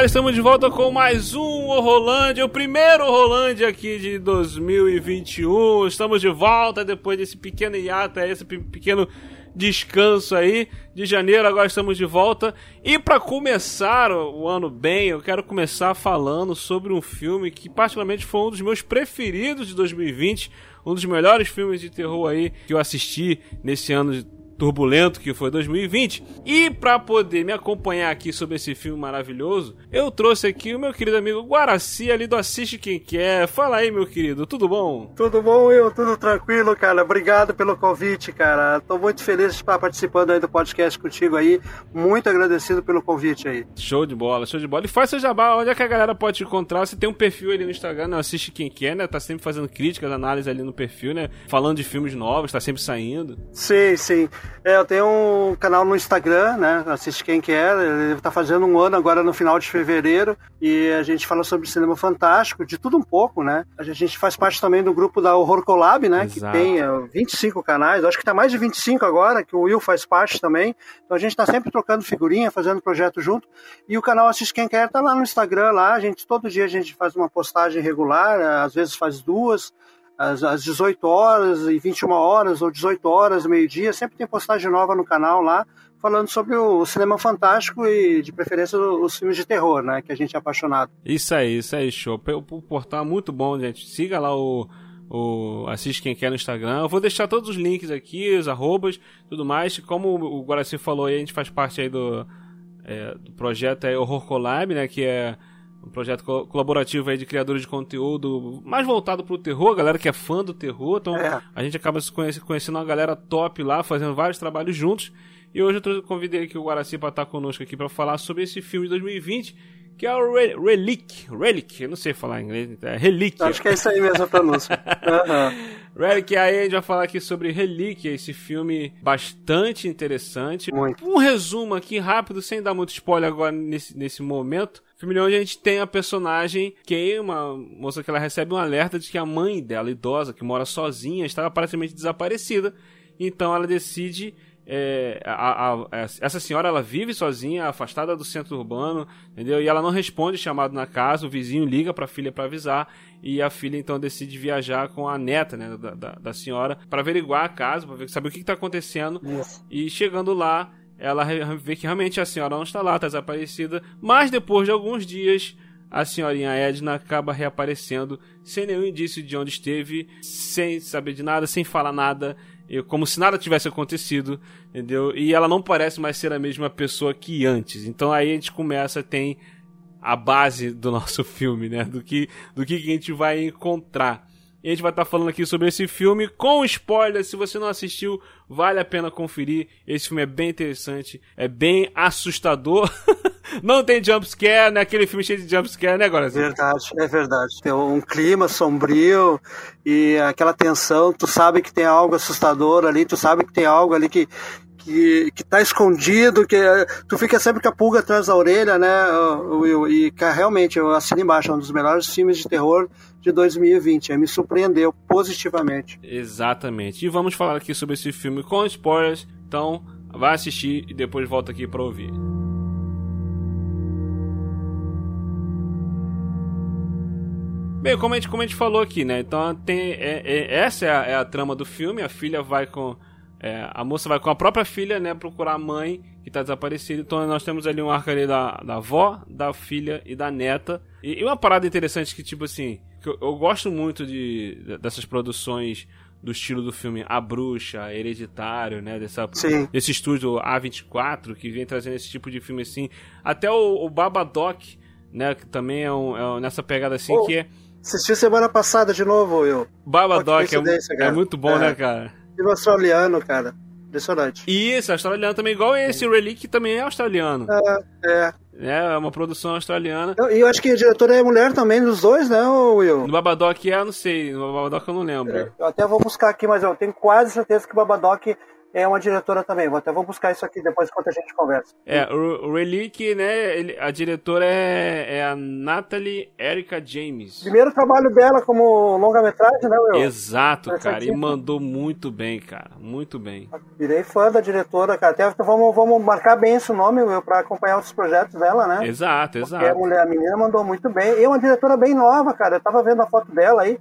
Galera, estamos de volta com mais um Horrolândia, o primeiro Horrolândia aqui de 2021. Estamos de volta depois desse pequeno hiato, esse pe- pequeno descanso aí de janeiro. Agora estamos de volta. E para começar o o ano bem, eu quero começar falando sobre um filme que particularmente foi um dos meus preferidos de 2020, um dos melhores filmes de terror aí que eu assisti nesse ano turbulento que foi 2020. E para poder me acompanhar aqui sobre esse filme maravilhoso, eu trouxe aqui o meu querido amigo Guaraci ali do Assiste Quem Quer. Fala aí, meu querido, tudo bom? Tudo bom, eu? Tudo tranquilo, cara? Obrigado pelo convite, cara. Tô muito feliz de estar participando aí do podcast contigo aí. Muito agradecido pelo convite aí. Show de bola, show de bola. E faz seu jabá, onde é que a galera pode te encontrar? Você tem um perfil ali no Instagram, né? Assiste Quem Quer, né? Tá sempre fazendo críticas, análises ali no perfil, né? Falando de filmes novos, tá sempre saindo. Sim, sim. É, eu tenho um canal no Instagram, né? Assiste quem quer. Ele tá fazendo um ano agora no final de fevereiro. E a gente fala sobre cinema fantástico, de tudo um pouco, né? A gente faz parte também do grupo da Horror Collab, né? Exato. Que tem é, 25 canais. Acho que tá mais de 25 agora, que o Will faz parte também. Então a gente tá sempre trocando figurinha, fazendo projeto junto. E o canal Assiste Quem Quer tá lá no Instagram, lá. A gente, todo dia a gente faz uma postagem regular, às vezes faz duas às, às 18 horas e 21 horas, ou 18 horas, meio-dia, sempre tem postagem nova no canal lá, falando sobre o cinema fantástico e, de preferência, os filmes de terror, né? Que a gente é apaixonado. Isso aí, isso aí, show. O portal é muito bom, gente. Siga lá o, o Assiste Quem Quer no Instagram. Eu vou deixar todos os links aqui, os arrobas, tudo mais. Como o Guaraci falou a gente faz parte aí do, é, do projeto aí Horror Collab, né? Que é um projeto co- colaborativo aí de criadores de conteúdo mais voltado pro terror, a galera que é fã do terror. Então É. a gente acaba se conhece- conhecendo uma galera top lá, fazendo vários trabalhos juntos. E hoje eu convidei aqui o Guaraci para estar conosco aqui para falar sobre esse filme de 2020, que é o Re- Relic. Relic, eu não sei falar em inglês, é Relíquia. Acho que é isso aí mesmo a pronúncia. Relic, aí a gente vai falar aqui sobre Relíquia, esse filme bastante interessante. Muito. Um resumo aqui rápido, sem dar muito spoiler agora nesse, nesse momento. Filme onde a gente tem a personagem que é uma moça que ela recebe um alerta de que a mãe dela, idosa, que mora sozinha, estava aparentemente desaparecida. Então ela decide. é, a- a- a- essa senhora ela vive sozinha, afastada do centro urbano, entendeu? E ela não responde chamado na casa, o vizinho liga pra filha pra avisar e a filha então decide viajar com a neta, né, da, da, da senhora, pra averiguar a casa, pra ver- saber o que, que tá acontecendo. Isso. E chegando lá, ela vê que realmente a senhora não está lá, está desaparecida. Mas depois de alguns dias, a senhorinha Edna acaba reaparecendo sem nenhum indício de onde esteve, sem saber de nada, sem falar nada, como se nada tivesse acontecido, entendeu? E ela não parece mais ser a mesma pessoa que antes. Então aí a gente começa, tem a base do nosso filme, né? Do que, do que a gente vai encontrar. E a gente vai estar falando aqui sobre esse filme com spoiler. Se você não assistiu, vale a pena conferir. Esse filme é bem interessante, é bem assustador. não tem jumpscare, né? Aquele filme cheio de jumpscare, né, agora? Verdade, é verdade. Tem um clima sombrio e aquela tensão, tu sabe que tem algo assustador ali, tu sabe que tem algo ali que que, que tá escondido, que eh, tu fica sempre com a pulga atrás da orelha, né, Will? E cara, realmente, eu assino embaixo, é um dos melhores filmes de terror de 2020. Aí me surpreendeu positivamente. Exatamente. E vamos falar aqui sobre esse filme com spoilers. Então, vai assistir e depois volta aqui para ouvir. Bem, como a gente, como a gente falou aqui, né? Então tem. é- é- essa é a, é a trama do filme. A filha vai com. É, a moça vai com a própria filha, né? Procurar a mãe que tá desaparecida. Então nós temos ali um arco ali da, da avó, da filha e da neta. E, e uma parada interessante que, tipo assim, que eu, eu gosto muito de, dessas produções do estilo do filme A Bruxa, Hereditário, né? Dessa, Sim. desse estúdio A24 que vem trazendo esse tipo de filme assim. Até o, o Babadoc, né? Que também é, um, é um- nessa pegada assim Oh, que é. Assisti semana passada de novo, Will. Babadoc é, é muito bom, É. né, cara? Filme australiano, cara. Impressionante. Isso, australiano também, igual esse Relic, que também é australiano. É, é. É, uma produção australiana. E eu, eu, acho que a diretora é mulher também, dos dois, né, Will? No Babadoc é, não sei. No Babadoc eu não lembro. É, eu até vou buscar aqui, mas eu tenho quase certeza que o Babadoc é uma diretora também. Vou até vou buscar isso aqui depois enquanto a gente conversa. É, o Relic, né? Ele, a diretora é, é, a Natalie Erica James. Primeiro trabalho dela como longa-metragem, né, Will? Exato, cara. E mandou muito bem, cara. Muito bem. Virei fã da diretora, cara. Até vamos, vamos marcar bem esse nome, Will, pra acompanhar outros projetos dela, né? Exato, exato. Porque a mulher, a menina mandou muito bem. E é uma diretora bem nova, cara. Eu tava vendo a foto dela aí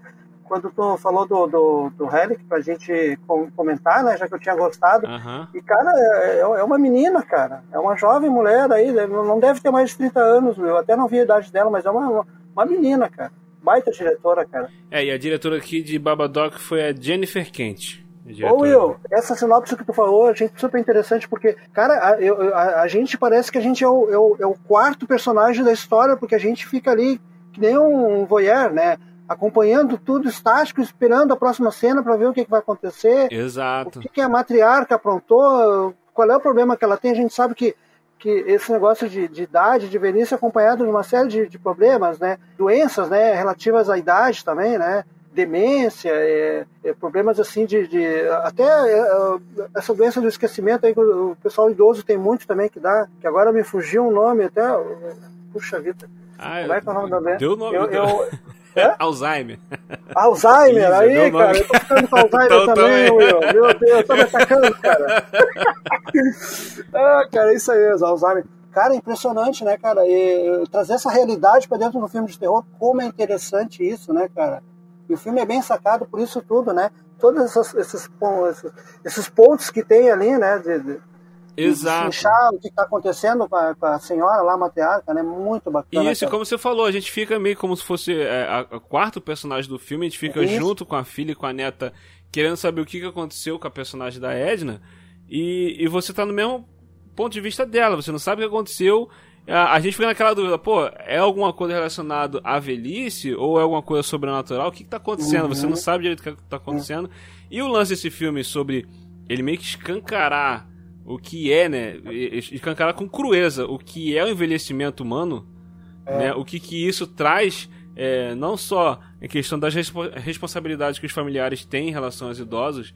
quando tu falou do, do, do Relic pra gente comentar, né? Já que eu tinha gostado. Uhum. E, cara, é, é uma menina, cara. É uma jovem mulher aí, né, não deve ter mais de 30 anos, eu até não vi a idade dela, mas é uma, uma menina, cara. Baita diretora, cara. É, e a diretora aqui de Babadoc foi a Jennifer Kent. Ô Will, essa sinopse que tu falou, a gente super interessante, porque, cara, a, eu, a, a gente parece que a gente é o, é o, é o quarto personagem da história, porque a gente fica ali que nem um voyeur, né? Acompanhando tudo estático, esperando a próxima cena para ver o que, que, vai acontecer. Exato. O que, que, a matriarca aprontou, qual é o problema que ela tem. A gente sabe que, que esse negócio de, de idade, de velhice, é acompanhado de uma série de, de, problemas, né? Doenças, né? Relativas à idade também, né? Demência, é, é, problemas assim de. de até é, essa doença do esquecimento aí que o, o pessoal idoso tem muito também que dá, que agora me fugiu um nome até. Puxa vida. Ah, Como é que é o nome da doença? Deu o nome. Eu, eu, é? Alzheimer. Alzheimer, Isso, aí, cara, eu tô ficando com Alzheimer então, também, Will. Meu Deus, tô me atacando, cara. ah, cara, é isso aí mesmo, Alzheimer. Cara, é impressionante, né, cara? E, trazer essa realidade para dentro do filme de terror, como é interessante isso, né, cara? E o filme é bem sacado por isso tudo, né? Todos esses, esses, esses pontos que tem ali, né? De, de, Exato. o que está acontecendo com a, com a, senhora lá, a matriarca, né? Muito bacana. Isso, como você falou, a gente fica meio como se fosse é, a, a quarto personagem do filme, a gente fica Isso. junto com a filha e com a neta, querendo saber o que, que aconteceu com a personagem da Edna, e, e você está no mesmo ponto de vista dela, você não sabe o que aconteceu. A, a gente fica naquela dúvida, pô, é alguma coisa relacionada à velhice ou é alguma coisa sobrenatural? O que, está acontecendo? Uhum. Você não sabe direito o que está acontecendo. Uhum. E o lance desse filme sobre ele meio que escancarar o que é, né, escancarar com crueza o que é o envelhecimento humano, é. né, o que, que isso traz, é, não só em questão das respo responsabilidades que os familiares têm em relação aos idosos,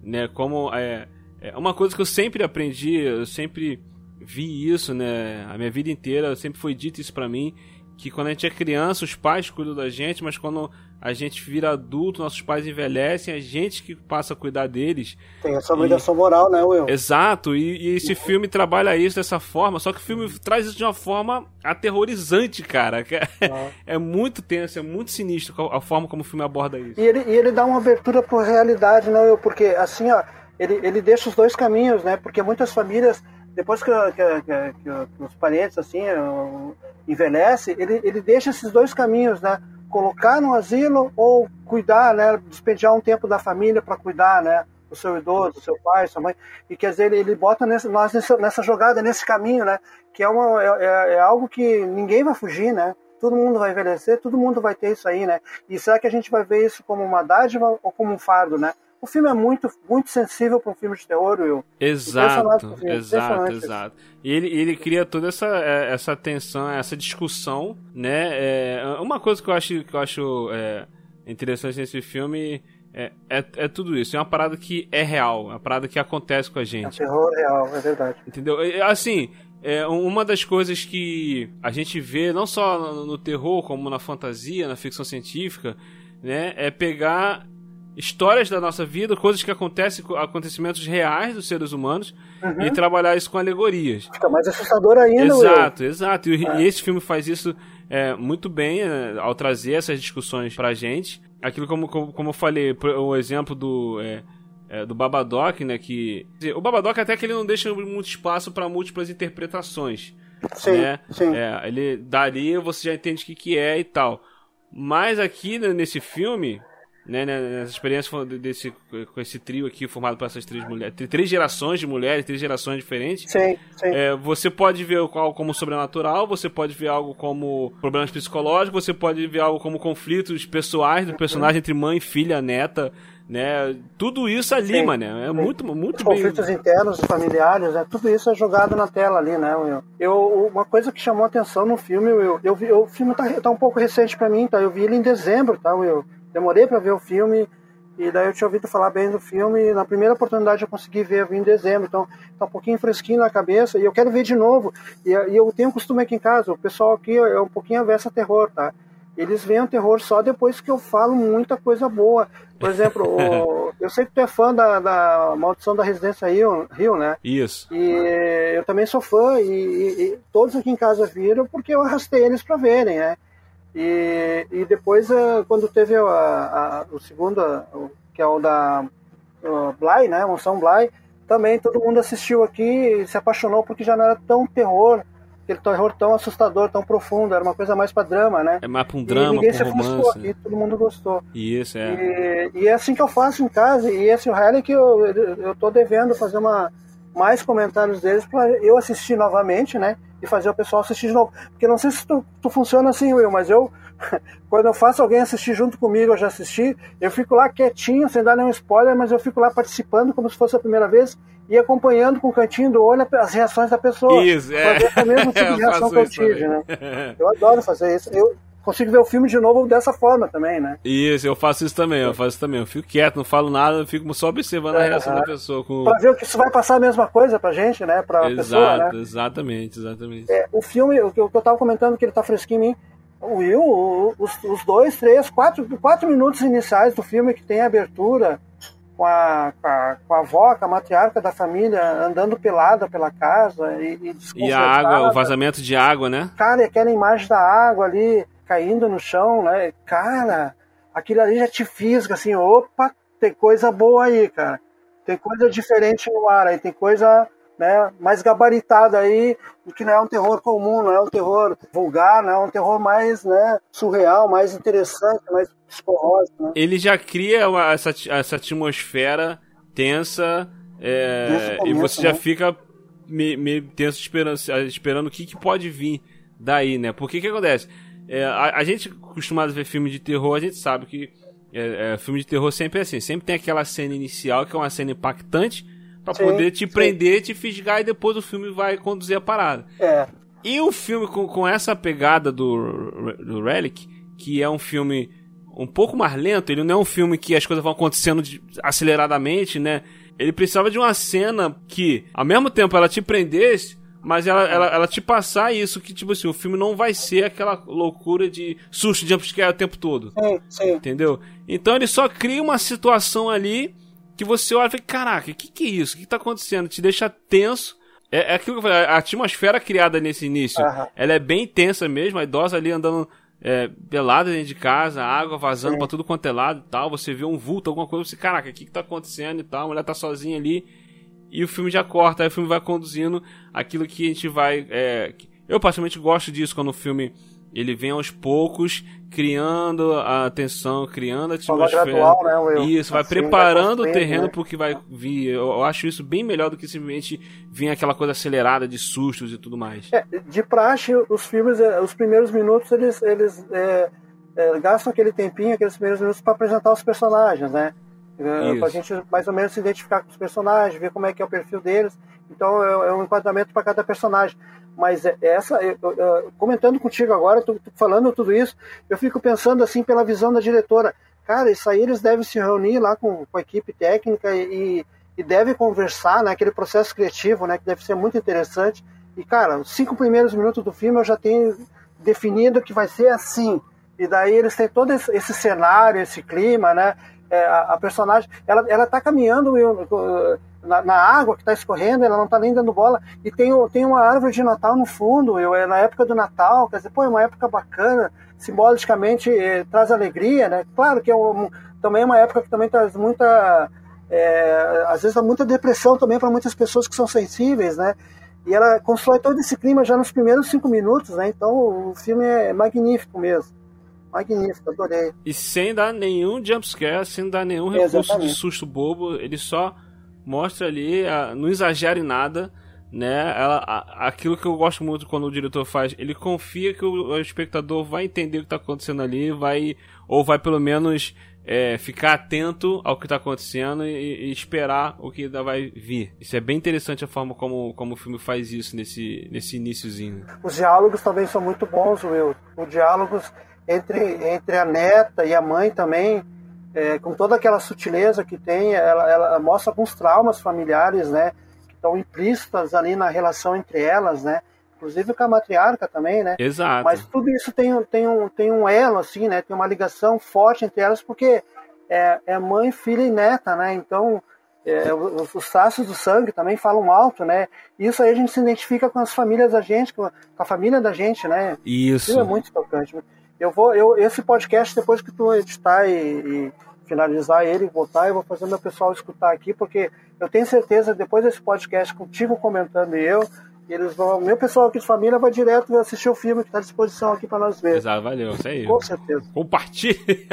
né, como é, é uma coisa que eu sempre aprendi, eu sempre vi isso, né, a minha vida inteira sempre foi dito isso para mim, que quando a gente é criança, os pais cuidam da gente, mas quando a gente vira adulto, nossos pais envelhecem, a gente que passa a cuidar deles. Tem essa obrigação e... moral, né, Will? Exato, e, e, esse filme trabalha isso dessa forma, só que o filme traz isso de uma forma aterrorizante, cara. É, ah. é muito tenso, é muito sinistro a forma como o filme aborda isso. E ele, e ele dá uma abertura para realidade, né, Will? Porque, assim, ó, ele, ele deixa os dois caminhos, né? Porque muitas famílias depois que, que, que, que, os parentes assim envelhecem, ele, ele deixa esses dois caminhos, né? colocar no asilo ou cuidar, né, despejar um tempo da família para cuidar, né, do seu idoso, do seu pai, sua mãe, e quer dizer, ele, ele bota nesse, nós nessa, nessa, jogada, nesse caminho, né, que é, uma, é, é, é algo que ninguém vai fugir, né, todo mundo vai envelhecer, todo mundo vai ter isso aí, né, e será que a gente vai ver isso como uma dádiva ou como um fardo, né, o filme é muito, muito sensível para um filme de terror, Will. Exato, exato, exato. E ele, ele cria toda essa, é, essa tensão, essa discussão, né? É, uma coisa que eu acho, que eu acho é, interessante nesse filme é, é, é, tudo isso. É uma parada que é real, é uma parada que acontece com a gente. É terror real, é verdade. Entendeu? Assim, é, uma das coisas que a gente vê, não só no, no terror, como na fantasia, na ficção científica, né? É pegar histórias da nossa vida, coisas que acontecem, acontecimentos reais dos seres humanos uhum. e trabalhar isso com alegorias. Fica mais assustador ainda. Exato, exato. E, é. e, esse filme faz isso é, muito bem é, ao trazer essas discussões pra gente. Aquilo como, como, como eu falei, o exemplo do é, é, do Babadoc, né, que o Babadoc até que ele não deixa muito espaço para múltiplas interpretações. Sim, né? sim. É, ele dali você já entende o que, que é e tal. Mas aqui né, nesse filme né, né, nessa experiência desse, com esse trio aqui formado por essas três mulheres, três gerações de mulheres, três gerações diferentes. Sim, sim. É, você pode ver algo como sobrenatural, você pode ver algo como problemas psicológicos, você pode ver algo como conflitos pessoais do personagem entre mãe, filha, neta, né? Tudo isso ali, sim, mano, é sim. muito, muito Os bem... conflitos internos, familiares, né? Tudo isso é jogado na tela ali, né, Will? Eu, uma coisa que chamou atenção no filme, Will, eu vi, o filme tá, tá um pouco recente para mim, tá? Eu vi ele em dezembro, tá, Will? Demorei para ver o filme e daí eu tinha ouvido falar bem do filme e na primeira oportunidade eu consegui ver, em dezembro, então tá um pouquinho fresquinho na cabeça e eu quero ver de novo. E, e eu tenho um costume aqui em casa, o pessoal aqui é um pouquinho avesso a terror, tá? Eles veem o terror só depois que eu falo muita coisa boa. Por exemplo, o, eu sei que tu é fã da, da Maldição da Residência Rio, Rio, né? Isso. E eu também sou fã e, e, e todos aqui em casa viram porque eu arrastei eles para verem, né? E, e depois, eh, quando teve a, a, o segundo, que é o da o Bly, né, Monção Bly, também todo mundo assistiu aqui e se apaixonou porque já não era tão terror, aquele terror tão assustador, tão profundo, era uma coisa mais para drama, né? É mais para um drama, e ninguém se ofuscou aqui, todo mundo gostou. Isso, é. E, e, é assim que eu faço em casa, e esse é o Harry que eu, eu tô devendo fazer uma, mais comentários deles para eu assistir novamente, né? e fazer o pessoal assistir de novo. Porque não sei se tu, tu funciona assim, Will, mas eu, quando eu faço alguém assistir junto comigo, eu já assisti, eu fico lá quietinho, sem dar nenhum spoiler, mas eu fico lá participando como se fosse a primeira vez e acompanhando com o cantinho do olho as reações da pessoa. Isso, é. Pra ver a mesma tipo de reação que eu tive, né? Eu adoro fazer isso. Eu, consigo ver o filme de novo dessa forma também, né? Isso, eu faço isso também, eu faço isso também. Eu fico quieto, não falo nada, eu fico só observando é, a reação da pessoa. Com... Pra ver o que isso vai passar a mesma coisa pra gente, né? Pra Exato, pessoa, né? Exatamente, exatamente. É, o filme, o que eu tava comentando que ele tá fresquinho em mim, o Will, os, os dois, três, quatro, quatro minutos iniciais do filme que tem a abertura com a, com a, com a avó, com a matriarca da família, andando pelada pela casa e, e, e a água, o vazamento de água, né? Cara, aquela imagem da água ali, caindo no chão, né? Cara, aquilo ali já te fisga assim, opa, tem coisa boa aí, cara. Tem coisa diferente no ar aí, tem coisa né, mais gabaritada aí, que não é um terror comum, não é um terror vulgar, não é um terror mais né, surreal, mais interessante, mais psicológico. Né? Ele já cria uma, essa, essa atmosfera tensa é, começo, e você já né? fica meio, meio tenso esperando, esperando o que, que pode vir daí, né? Porque que acontece? É, a, a, gente acostumado a ver filme de terror, a gente sabe que é, é, filme de terror sempre é assim, sempre tem aquela cena inicial que é uma cena impactante para poder te sim. prender, te fisgar e depois o filme vai conduzir a parada. É. E o filme com, com essa pegada do, do Relic, que é um filme um pouco mais lento, ele não é um filme que as coisas vão acontecendo de, aceleradamente, né? Ele precisava de uma cena que, ao mesmo tempo, ela te prendesse, mas ela, ela, ela te passar isso, que tipo assim, o filme não vai ser aquela loucura de susto de jumpscare o tempo todo. Sim, sim. Entendeu? Então ele só cria uma situação ali que você olha e fala, caraca, o que, que é isso? O que, que tá acontecendo? Te deixa tenso. É, é aquilo que eu falei, a atmosfera criada nesse início, ela é bem tensa mesmo, a idosa ali andando é, pelada dentro de casa, água vazando Sim. pra tudo quanto é lado e tal, você vê um vulto, alguma coisa, você, caraca, o que, que tá acontecendo e tal, a mulher tá sozinha ali e o filme já corta, aí o filme vai conduzindo aquilo que a gente vai. É, eu particularmente gosto disso quando o filme ele vem aos poucos criando a atenção, criando a atmosfera. Gradual, né, Will? Isso, vai assim, preparando vai o terreno né? porque vai vir. Eu acho isso bem melhor do que simplesmente vir aquela coisa acelerada de sustos e tudo mais. É, de praxe, os filmes, é, os primeiros minutos, eles, eles é, é, gastam aquele tempinho, aqueles primeiros minutos para apresentar os personagens, né? É, para a gente mais ou menos se identificar com os personagens, ver como é que é o perfil deles. Então é, é um enquadramento para cada personagem. Mas é, essa, eu, eu, comentando contigo agora, tô falando tudo isso, eu fico pensando assim pela visão da diretora. Cara, isso aí eles devem se reunir lá com, com a equipe técnica e, e devem conversar, né? Aquele processo criativo, né? Que deve ser muito interessante. E cara, os cinco primeiros minutos do filme eu já tenho definido que vai ser assim. E daí eles têm todo esse cenário, esse clima, né? É, a, a, personagem, ela, ela tá caminhando na, na água que está escorrendo, ela não está nem dando bola, e tem, tem uma árvore de Natal no fundo, eu, é na época do Natal, quer dizer, pô, é uma época bacana, simbolicamente é, traz alegria, né? Claro que é um, também é uma época que também traz muita, é, às vezes muita depressão também para muitas pessoas que são sensíveis, né? E ela constrói todo esse clima já nos primeiros cinco minutos, né? Então o filme é magnífico mesmo magnífico, adorei. E sem dar nenhum jumpscare, sem dar nenhum recurso Exatamente. de susto bobo, ele só mostra ali, a, não exagera em nada, né? Ela, a, aquilo que eu gosto muito quando o diretor faz, ele confia que o, o espectador vai entender o que está acontecendo ali, vai ou vai pelo menos é, ficar atento ao que está acontecendo e, e, esperar o que ainda vai vir. Isso é bem interessante a forma como, como o filme faz isso nesse, nesse iníciozinho. Os diálogos também são muito bons, Will. Os diálogos entre, entre a neta e a mãe também, é, com toda aquela sutileza que tem, ela, ela mostra alguns traumas familiares, né? Que estão implícitas ali na relação entre elas, né? inclusive com a matriarca também, né? Exato. Mas tudo isso tem, tem, um, tem um elo, assim, né? Tem uma ligação forte entre elas, porque é, é mãe, filha e neta, né? Então, é, os, os, traços do sangue também falam alto, né? Isso aí a gente se identifica com as famílias da gente, com a, família da gente, né? Isso. Isso é muito tocante. Eu vou, eu, esse podcast, depois que tu editar e, e finalizar ele, botar, eu vou fazer meu pessoal escutar aqui, porque eu tenho certeza, depois desse podcast contigo comentando e eu, eles vão, meu pessoal aqui de família vai direto assistir o filme que está à disposição aqui para nós ver. Exato, valeu, isso aí. Com certeza. Compartilhe.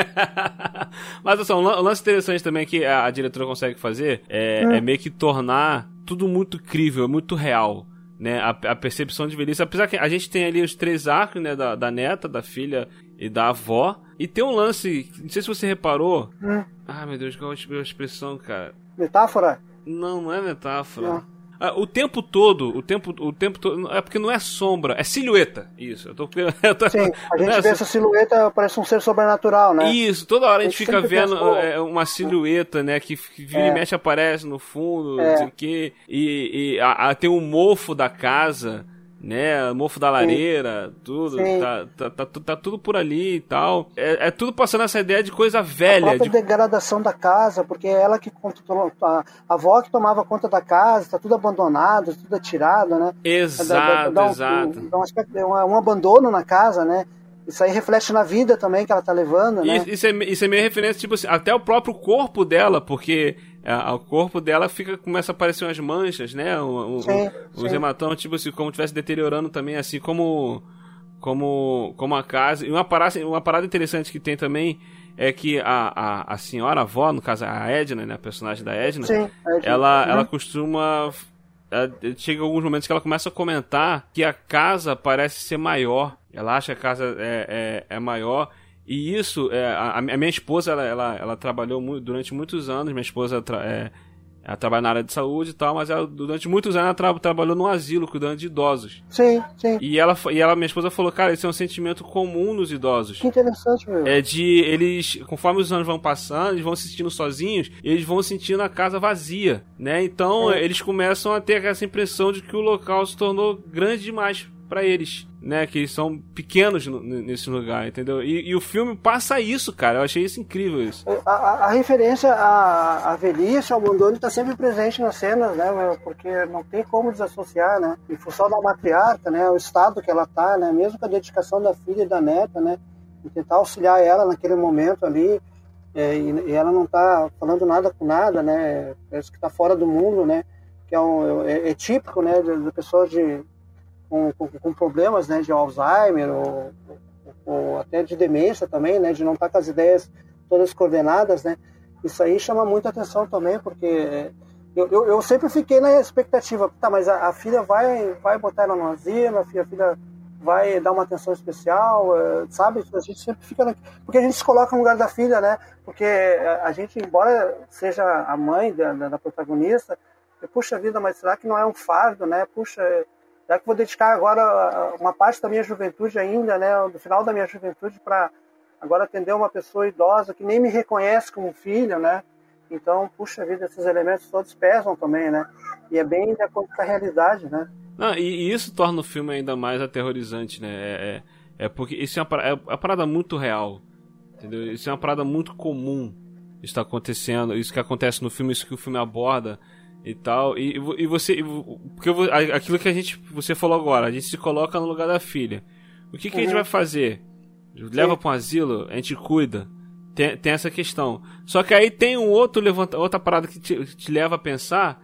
Mas assim, um lance interessante também que a, a diretora consegue fazer é, hum. é, meio que tornar tudo muito crível, muito real. Né, a, a, percepção de velhice, apesar que a gente tem ali os três arcos, né, da, da neta, da filha e da avó, e tem um lance, não sei se você reparou. Hum. Ah, meu Deus, qual é a expressão, cara? Metáfora? Não, não é metáfora. Não. Ah, o tempo todo, o tempo, o tempo todo. É porque não é sombra, é silhueta. Isso. Eu tô, eu tô, Sim, a gente vê essa silhueta, parece um ser sobrenatural, né? Isso, toda hora a gente, a gente fica vendo pensou... É, uma silhueta, né? Que, que vira é. e mexe aparece no fundo, é. não sei o quê. E, e a, a, tem o mofo da casa né? Mofo da lareira, Sim. tudo. Tá, tá, tá, tá, tudo por ali e tal. É, é, tudo passando essa ideia de coisa velha. A própria de... degradação da casa, porque é ela que a, a avó que tomava conta da casa, tá tudo abandonado, tudo atirado, né? Exato, dá, um, exato. Um, um, aspecto, um, um abandono na casa, né? Isso aí reflete na vida também que ela tá levando, né? Isso, isso, é, isso é meio referência, tipo assim, até o próprio corpo dela, porque é, o corpo dela fica começa a aparecer umas manchas, né? O, sim, o, os hematomas, tipo assim, como estivesse deteriorando também, assim como como como a casa. E uma parada, uma parada interessante que tem também é que a, a, a senhora avó, no caso a Edna, né, a personagem da Edna, sim, ela, uhum. ela costuma chega alguns momentos que ela começa a comentar que a casa parece ser maior. Ela acha que a casa é, é, é maior e isso, é, a, a, minha esposa, ela, ela, ela trabalhou muito, durante muitos anos, minha esposa tra, é, ela trabalha na área de saúde e tal, mas ela, durante muitos anos ela tra, trabalhou num asilo cuidando de idosos. Sim, sim. E ela, e ela, minha esposa falou, cara, isso é um sentimento comum nos idosos. Que interessante, meu. É de eles, conforme os anos vão passando, eles vão se sentindo sozinhos, eles vão sentindo a casa vazia, né? Então eles começam a ter essa impressão de que o local se tornou grande demais para eles, né? Que são pequenos nesse lugar, entendeu? E, e, o filme passa isso, cara. Eu achei isso incrível isso. A, a, a referência à, à velhice, ao abandono, está sempre presente nas cenas, né? Porque não tem como desassociar, né? Em função da matriarca, né? O estado que ela tá, né? Mesmo com a dedicação da filha e da neta, né? E tentar auxiliar ela naquele momento ali. É, e, e, ela não tá falando nada com nada, né? Parece que tá fora do mundo, né? Que é, um, é, é típico, né? De pessoas de com, com, com problemas né, de Alzheimer ou, ou, até de demência também, né, de não estar com as ideias todas coordenadas, né? Isso aí chama muita atenção também, porque eu, eu, eu sempre fiquei na expectativa, tá, mas a, a, filha vai, vai botar ela no asilo, a filha, a filha vai dar uma atenção especial, é, sabe? A gente sempre fica na... porque a gente se coloca no lugar da filha, né? Porque a gente, embora seja a mãe da, da protagonista, puxa vida, mas será que não é um fardo, né? Puxa, já que vou dedicar agora uma parte da minha juventude ainda, né, do final da minha juventude, para agora atender uma pessoa idosa que nem me reconhece como filho, né? Então, puxa vida, esses elementos todos pesam também, né? E é bem de acordo com a realidade, né? E, e, isso torna o filme ainda mais aterrorizante, né? É, é, é porque isso é uma, é uma parada muito real, entendeu? Isso é uma parada muito comum está acontecendo, isso que acontece no filme, isso que o filme aborda e tal. E, e você. Porque aquilo que a gente. Você falou agora, a gente se coloca no lugar da filha. O que, que uhum. a gente uhum. vai fazer? Leva para um asilo, a gente cuida. Tem, tem essa questão. Só que aí tem um outro levanta, outra parada que te, te leva a pensar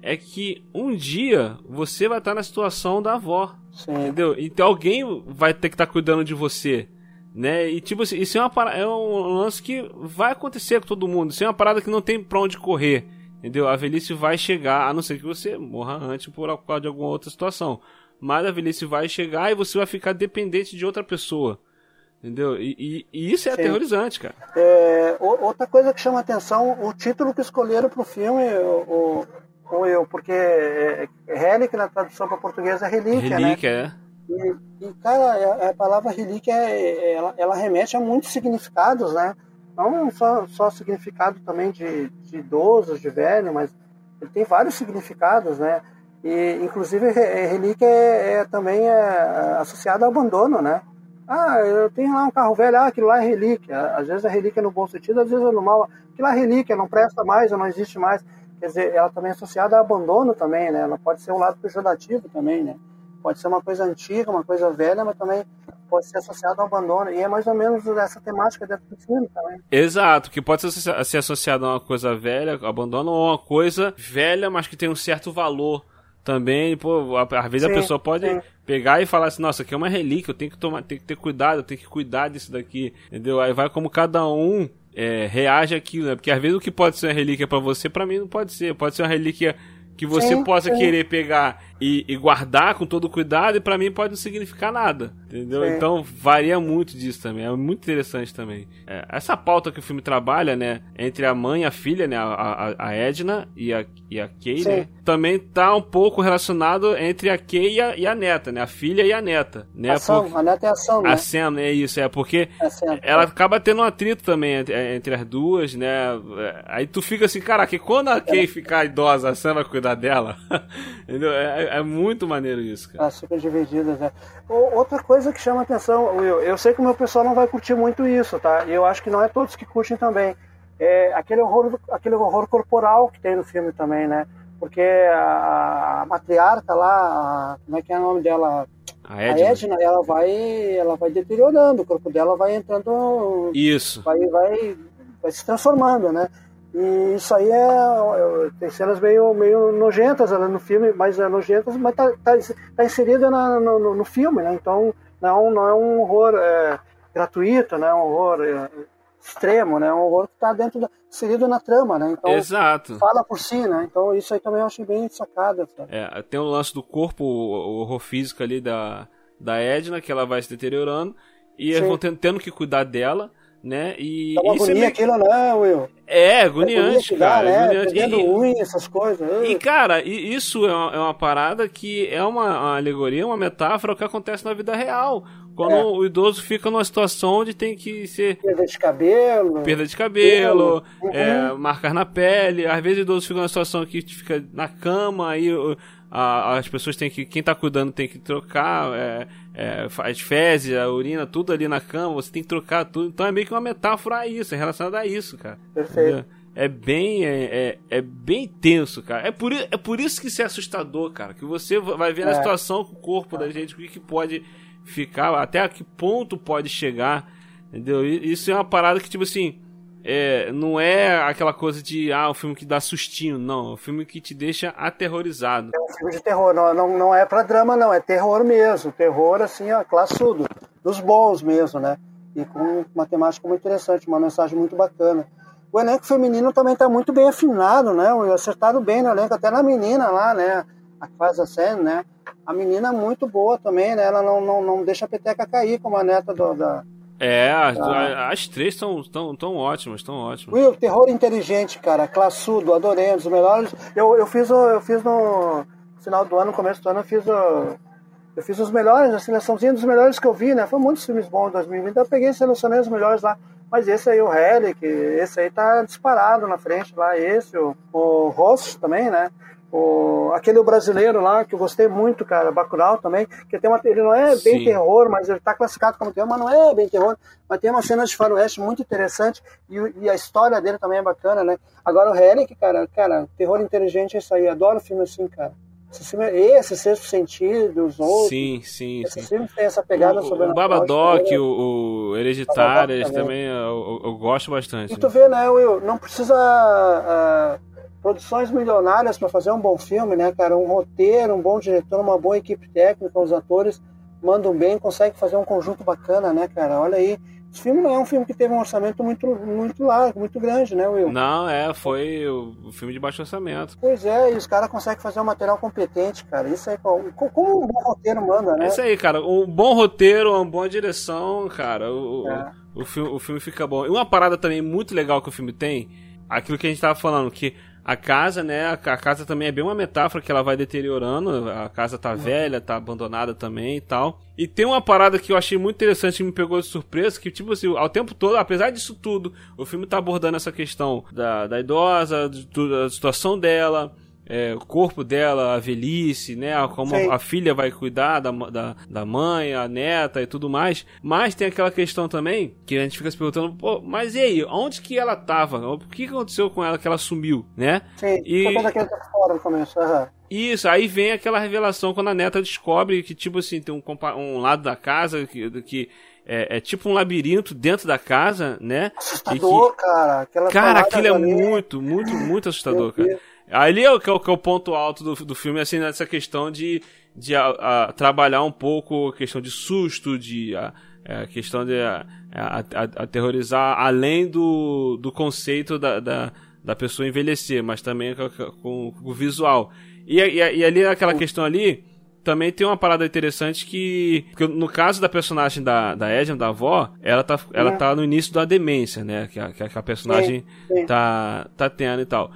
é que um dia você vai estar na situação da avó. Sim. Entendeu? Então alguém vai ter que estar cuidando de você. Né? E tipo assim, isso é, uma, é um lance que vai acontecer com todo mundo. Isso é uma parada que não tem pra onde correr. Entendeu? A velhice vai chegar, a não ser que você morra antes por causa de alguma outra situação. Mas a velhice vai chegar e você vai ficar dependente de outra pessoa. Entendeu? E, e, e isso é Sim. aterrorizante, cara. É, outra coisa que chama atenção, o título que escolheram pro filme, o, o, eu, porque é, é, Relic na tradução para português é relíquia, relíquia né? é. E, e, cara, a, palavra relíquia, é, ela, ela remete a muitos significados, né? Não só, só significado também de, de idosos, de velho, mas ele tem vários significados, né? E, inclusive, relíquia é, é também é, associada ao abandono, né? Ah, eu tenho lá um carro velho, ah, aquilo lá é relíquia. Às vezes é relíquia no bom sentido, às vezes é no mal. Aquilo lá é relíquia, não presta mais não existe mais. Quer dizer, ela também é associada a abandono também, né? Ela pode ser um lado pejorativo também, né? Pode ser uma coisa antiga, uma coisa velha, mas também pode ser associada ao abandono. E é mais ou menos essa temática dentro do filme também. Exato, que pode ser, associado a uma coisa velha, abandono, ou uma coisa velha, mas que tem um certo valor também, pô, às vezes sim, a pessoa pode sim. pegar e falar assim, nossa, aqui é uma relíquia, eu tenho que tomar, tenho que ter cuidado, eu tenho que cuidar disso daqui, entendeu? Aí vai como cada um é, reage àquilo, né? Porque às vezes o que pode ser uma relíquia para você, para mim não pode ser. Pode ser uma relíquia que você sim, possa querer pegar e, e guardar com todo cuidado, e para mim pode não significar nada. Entendeu? Sim. Então varia muito disso também. É muito interessante também. É, essa pauta que o filme trabalha, né? Entre a mãe e a filha, né? A, a, a Edna e a, e a Kay, né? Também tá um pouco relacionado entre a Kay e a, e a neta, né? A filha e a neta. Né? Ação, a neta é ação, né? A Sam, é isso. É porque é ela acaba tendo um atrito também entre, entre, as duas, né? Aí tu fica assim, caraca, quando a Kay ficar idosa, a Sam vai cuidar dela? Entendeu? É, é, muito maneiro isso, cara. Elas ficam divididas, né? Outra coisa que chama atenção, Will, eu sei que o meu pessoal não vai curtir muito isso, tá? E eu acho que não é todos que curtem também. É aquele horror, aquele horror corporal que tem no filme também, né? Porque a, a matriarca lá, a, como é que é o nome dela? A Edna. a Edna, ela vai, ela vai deteriorando, o corpo dela vai entrando. Isso. Vai, vai, vai se transformando, né? E isso aí é, é, tem cenas meio, meio nojentas né, no filme, mas é nojentas, mas tá, tá, tá inserida na, no, no, filme, né? Então não, não é um horror é, gratuito, né? Um horror é, extremo, né? É um horror que está dentro da, inserido na trama, né? Então Exato. fala por si, né? Então isso aí também eu achei bem sacada. É, tem o lance do corpo, o horror físico ali da, da Edna, que ela vai se deteriorando e Sim. eles vão tendo, tendo que cuidar dela né? E Dá uma isso agonia é aquilo, né, Will? É, agoniante, cara. Dá, né? Agoniante. E, unha, essas coisas. E, cara, isso é uma, é uma parada que é uma, uma, alegoria, uma metáfora o que acontece na vida real. Quando é. o idoso fica numa situação onde tem que ser. Perda de cabelo. Perda de cabelo, uhum. é, marcas na pele. Às vezes o idoso fica numa situação que fica na cama, aí as pessoas têm que. Quem tá cuidando tem que trocar é, é, as fezes, a urina, tudo ali na cama, você tem que trocar tudo. Então é meio que uma metáfora a isso, é relacionada a isso, cara. Perfeito. É bem, é, é, é, bem tenso, cara. É por, é por isso que isso é assustador, cara. Que você vai ver é. a situação com o corpo da gente, o que, que pode ficar, até a que ponto pode chegar. Entendeu? Isso é uma parada que, tipo assim, é, não é aquela coisa de ah, um filme que dá sustinho, não. É um filme que te deixa aterrorizado. É um filme de terror, não, não, não é pra drama, não, é terror mesmo. Terror, assim, ó, classudo. Dos bons mesmo, né? E com uma temática muito interessante, uma mensagem muito bacana. O elenco feminino também está muito bem afinado, né? Acertado bem no elenco, até na menina lá, né? A que faz a cena, né? A menina é muito boa também, né? Ela não, não, não deixa a peteca cair como a neta do, da, é, as, ah. as três estão tão, tão ótimas, tão ótimas. Will, terror inteligente, cara, classudo, adorei, um dos melhores. Eu, eu fiz eu fiz no final do ano, no começo do ano, eu fiz o, eu fiz os melhores, a seleçãozinha dos melhores que eu vi, né? Foi muitos filmes bons em 2020, eu peguei e selecionei os melhores lá. Mas esse aí, o Relic, esse aí tá disparado na frente lá, esse, o, o Ross também, né? O, aquele brasileiro lá, que eu gostei muito, cara, Bacurau também, que tem uma, ele não é bem Sim. terror, mas ele está classificado como terror, mas não é bem terror, mas tem uma cena de faroeste muito interessante e, e a história dele também é bacana, né? Agora o Relic, cara, cara, terror inteligente é isso aí, adoro filme assim, cara. Esse, filme, esse Sexto Sentido, os outros. Sim, sim, sim. filmes têm essa pegada o, sobre o Babadoc, né? o, o Hereditário, também, também eu, eu, gosto bastante. E tu vê, né, Will, não precisa... Uh, produções milionárias para fazer um bom filme, né, cara? Um roteiro, um bom diretor, uma boa equipe técnica, os atores. mandam bem, conseguem fazer um conjunto bacana, né, cara? Olha aí. Esse filme não é um filme que teve um orçamento muito, muito largo, muito grande, né, Will? Não, é, foi o, filme de baixo orçamento. Pois é, e os caras conseguem fazer um material competente, cara. Isso aí, como um bom roteiro manda, né? É isso aí, cara. Um bom roteiro, uma boa direção, cara. O, é. o, o, filme, o filme fica bom. E uma parada também muito legal que o filme tem, aquilo que a gente tava falando, que a casa, né? A casa também é bem uma metáfora que ela vai deteriorando. A casa tá velha, tá abandonada também e tal. E tem uma parada que eu achei muito interessante que me pegou de surpresa, que tipo assim, ao tempo todo, apesar disso tudo, o filme tá abordando essa questão da, da idosa, da situação dela, é, o corpo dela, a velhice, né? Como a, a, filha vai cuidar da, da, da, mãe, a neta e tudo mais. Mas tem aquela questão também que a gente fica se perguntando, pô, mas e aí, onde que ela tava? O que aconteceu com ela que ela sumiu, né? Sim, e... Tá fora no começo, uhum. Isso, aí vem aquela revelação quando a neta descobre que, tipo assim, tem um, um lado da casa que, que é, é, tipo um labirinto dentro da casa, né? Assustador, que, cara. Aquela cara, aquilo é muito, muito, muito assustador, cara. Ali é o que é o, que é o ponto alto do, do filme, assim, nessa questão de, de a, a, trabalhar um pouco a questão de susto, de a, a questão de aterrorizar além do, do conceito da, da, da pessoa envelhecer, mas também com, com, com o visual. E, e, e ali aquela questão ali, também tem uma parada interessante que, que no caso da personagem da, da Edna, da avó, ela tá, ela tá no início da demência, né? Que a, que a personagem. Tá, tá tendo e tal.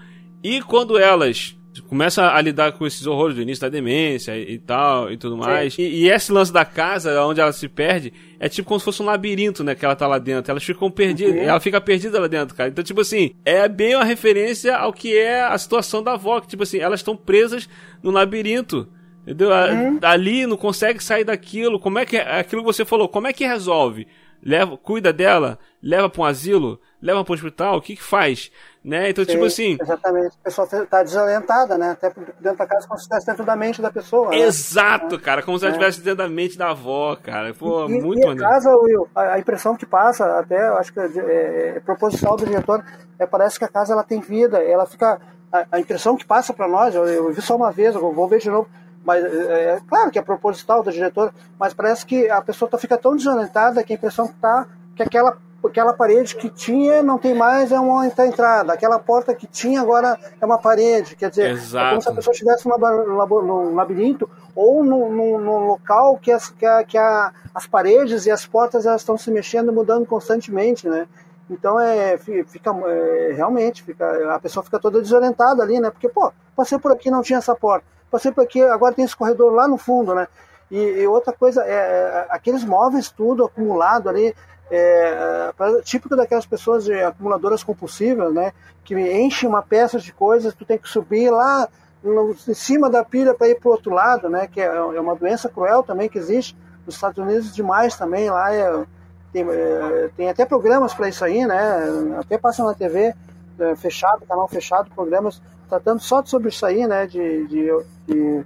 E quando elas começam a lidar com esses horrores do início da demência e, e tal e tudo mais. E, e, esse lance da casa, onde ela se perde, é tipo como se fosse um labirinto, né? Que ela tá lá dentro. Elas ficam perdidas. Uhum. Ela fica perdida lá dentro, cara. Então, tipo assim, é bem uma referência ao que é a situação da avó. Que, tipo assim, elas estão presas no labirinto. Entendeu? Uhum. Ali não consegue sair daquilo. Como é que é aquilo que você falou? Como é que resolve? Leva, cuida dela, leva para um asilo, leva para um hospital, o que que faz? Né? Então, Sim, tipo assim. Exatamente. A pessoa está desalentada, né? Até dentro da casa, como se estivesse dentro da mente da pessoa. Né? Exato, né? cara. Como se ela estivesse é. dentro da mente da avó, cara. Pô, e, muito e a casa, Will, a, impressão que passa, até eu acho que é, é, é proposital do diretor, é, parece que a casa ela tem vida. Ela fica. A, a impressão que passa para nós, eu, eu, vi só uma vez, eu vou ver de novo. Mas é, é claro que é proposital do diretor, mas parece que a pessoa tá, fica tão desorientada que a impressão que tá que aquela aquela parede que tinha não tem mais, é uma entrada. Aquela porta que tinha agora é uma parede. Quer dizer, Exato. é como se a pessoa estivesse num labirinto ou num, num, num local que, as, que, a, que a, as paredes e as portas elas estão se mexendo, mudando constantemente, né? Então é, fica é, realmente fica, a pessoa fica toda desorientada ali, né? Porque pô, passei por aqui não tinha essa porta, passei por aqui agora tem esse corredor lá no fundo, né? E, e outra coisa é, é aqueles móveis tudo acumulado ali, é, típico daquelas pessoas de acumuladoras compulsivas, né? Que enche uma peça de coisas, tu tem que subir lá no, em cima da pilha para ir para o outro lado, né? Que é, é, uma doença cruel também que existe nos Estados Unidos demais também. Lá é, tem, é, tem até programas para isso aí, né? Até passam na TV é, fechado, canal fechado, programas tratando só sobre isso aí, né? De, de, de,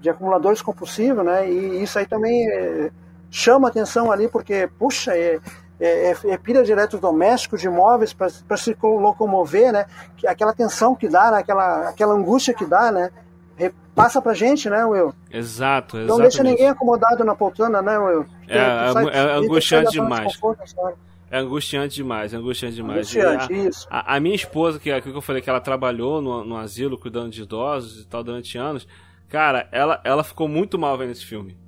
de acumuladores compulsivos, né? E isso aí também é, chama atenção ali, porque, puxa, é, é, é, é pilha de eletrodomésticos, de móveis para se locomover, né? Aquela tensão que dá, né? aquela, aquela angústia que dá, né? Passa pra gente, né, Will? Exato, exato. Não deixa ninguém acomodado na poltrona, né, Will? É, é, sai, é angustiante demais. É angustiante demais, é angustiante demais. Angustiante, a, isso. A, a, minha esposa, que, que eu falei que ela trabalhou no, no asilo cuidando de idosos e tal durante anos, cara, ela, ela ficou muito mal vendo esse filme.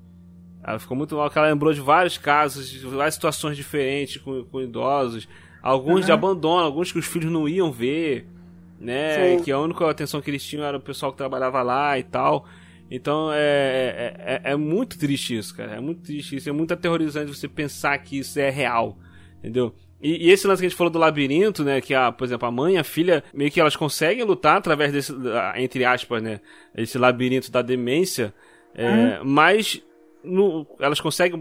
Ela ficou muito mal, porque ela lembrou de vários casos, de várias situações diferentes com, com idosos. Alguns uhum. de abandono, alguns que os filhos não iam ver, né? Sim. Que a única atenção que eles tinham era o pessoal que trabalhava lá e tal. Então é, é, é, é, muito triste isso, cara. É muito triste isso. É muito aterrorizante você pensar que isso é real, entendeu? E, e, esse lance que a gente falou do labirinto, né? Que, a, por exemplo, a mãe e a filha, meio que elas conseguem lutar através desse, entre aspas, né? Esse labirinto da demência. É, uhum. Mas no, elas conseguem,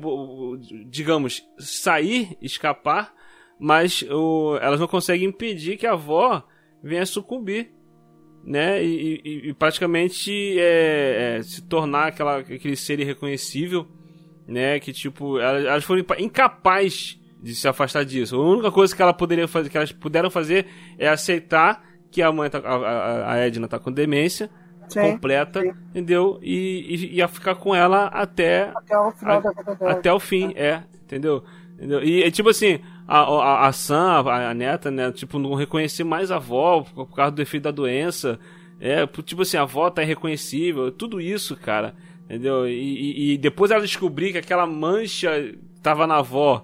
digamos, sair, escapar, mas o, elas não conseguem impedir que a avó venha sucumbir, né? E, e, e praticamente é, é, se tornar aquela, aquele ser irreconhecível, né? Que tipo, elas, elas foram incapazes de se afastar disso. A única coisa que ela poderia fazer, que elas puderam fazer, é aceitar que a mãe, tá, a, a, Edna, tá com demência sim, completa, sim. entendeu? E, e ia ficar com ela até até o final a, da vida dela. Até o fim, é, é entendeu? entendeu? E tipo assim, a, a, a Sam, a, a, neta, né, tipo, não reconhecer mais a avó por, por causa do efeito da doença. É, tipo assim, a avó tá irreconhecível, tudo isso, cara. Entendeu? E, e, e depois ela descobrir que aquela mancha tava na avó,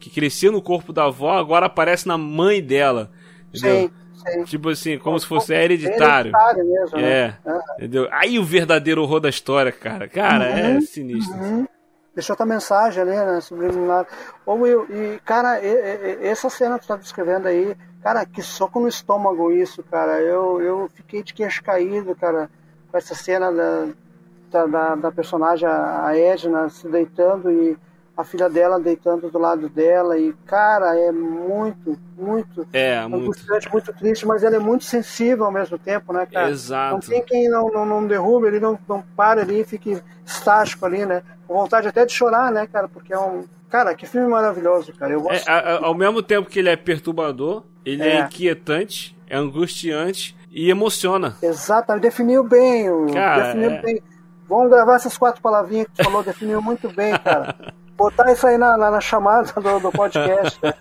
que crescia no corpo da avó, agora aparece na mãe dela. Entendeu? Sim. Sim. Tipo assim, como se fosse hereditário. hereditário mesmo, né? é, né? entendeu? Aí o verdadeiro horror da história, cara. Cara, é uhum, é sinistro. Uhum. Deixou outra mensagem ali, né? Subliminar. Ô Will, e cara, e, e, essa cena que tu tá descrevendo aí, cara, que soco no estômago isso, cara. Eu, eu fiquei de queixo caído, cara, com essa cena da, da, da personagem, a Edna, se deitando e a filha dela deitando do lado dela e cara é muito muito é angustiante, muito. muito triste mas ela é muito sensível ao mesmo tempo né cara? Exato. Não tem quem não, não, não derrube ele não, não para ali fique estático ali né? Com vontade até de chorar né cara? Porque é um cara que filme maravilhoso cara. Eu gosto... é, ao mesmo tempo que ele é perturbador ele é, é. inquietante é angustiante e emociona. Exato definiu bem o cara, definiu é... bem. Vamos gravar essas quatro palavrinhas que tu falou, definiu muito bem, cara. botar isso aí na, na, na chamada do, do podcast, né?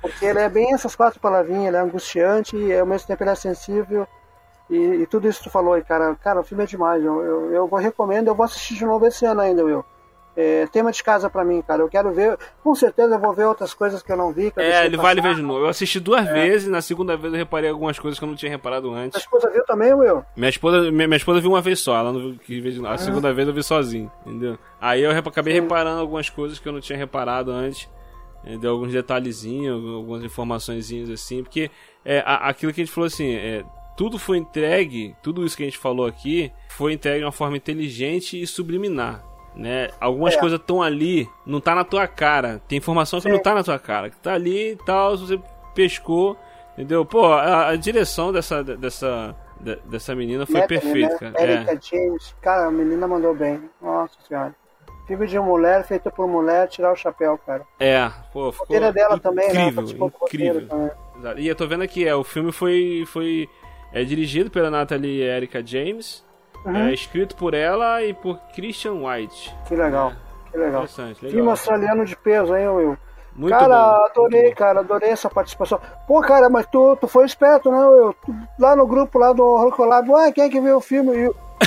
porque ele é bem essas quatro palavrinhas, ele é angustiante e ao mesmo tempo ele é sensível. E, e tudo isso que tu falou aí, cara, cara, o filme é demais. Eu, eu, eu recomendo, eu vou assistir de novo esse ano ainda, Will é, tema de casa para mim, cara. Eu quero ver, com certeza eu vou ver outras coisas que eu não vi. é, ele vale ver de novo. Eu assisti duas é. vezes, na segunda vez eu reparei algumas coisas que eu não tinha reparado antes. A esposa viu também, Will? Minha esposa, minha, minha esposa viu uma vez só, ela não viu, a ah. segunda vez eu vi sozinho, entendeu? Aí eu acabei Sim. reparando algumas coisas que eu não tinha reparado antes. Deu alguns detalhezinhos, algumas informações assim, porque é, aquilo que a gente falou assim, é, tudo foi entregue, tudo isso que a gente falou aqui, foi entregue de uma forma inteligente e subliminar né? Algumas é. coisas estão ali, não tá na tua cara. Tem informação que Sim. não tá na tua cara, que tá ali e tal, você pescou, entendeu? Pô, a, a direção dessa dessa dessa menina foi perfeita, né? cara. Erika é. James, cara, a menina mandou bem. Nossa senhora. Filme de mulher, feito por mulher, tirar o chapéu, cara. É, pô, ficou a dela também, incrível, né? incrível. Também. E eu tô vendo aqui, é, o filme foi foi é dirigido pela Natalie Erika James, Uhum. É escrito por ela e por Christian White. Que legal, é. que legal. Interessante, legal. Filme australiano de peso, hein, Will? Muito cara, bom, adorei, cara, adorei essa participação. Pô, cara, mas tu, tu foi esperto, né, Will? Tu, lá no grupo lá do Rocolab, ué, quem é que viu o filme?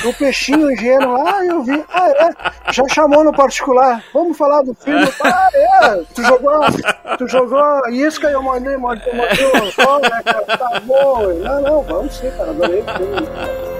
E o peixinho ingênuo lá, ah, eu vi. Ah, é? Já chamou no particular. Vamos falar do filme? Ah, é? Tu jogou, tu jogou isca e eu mandei, mandei, mandei o sol, né, cara? Tá bom. Não, não, vamos sim, cara, adorei o filme.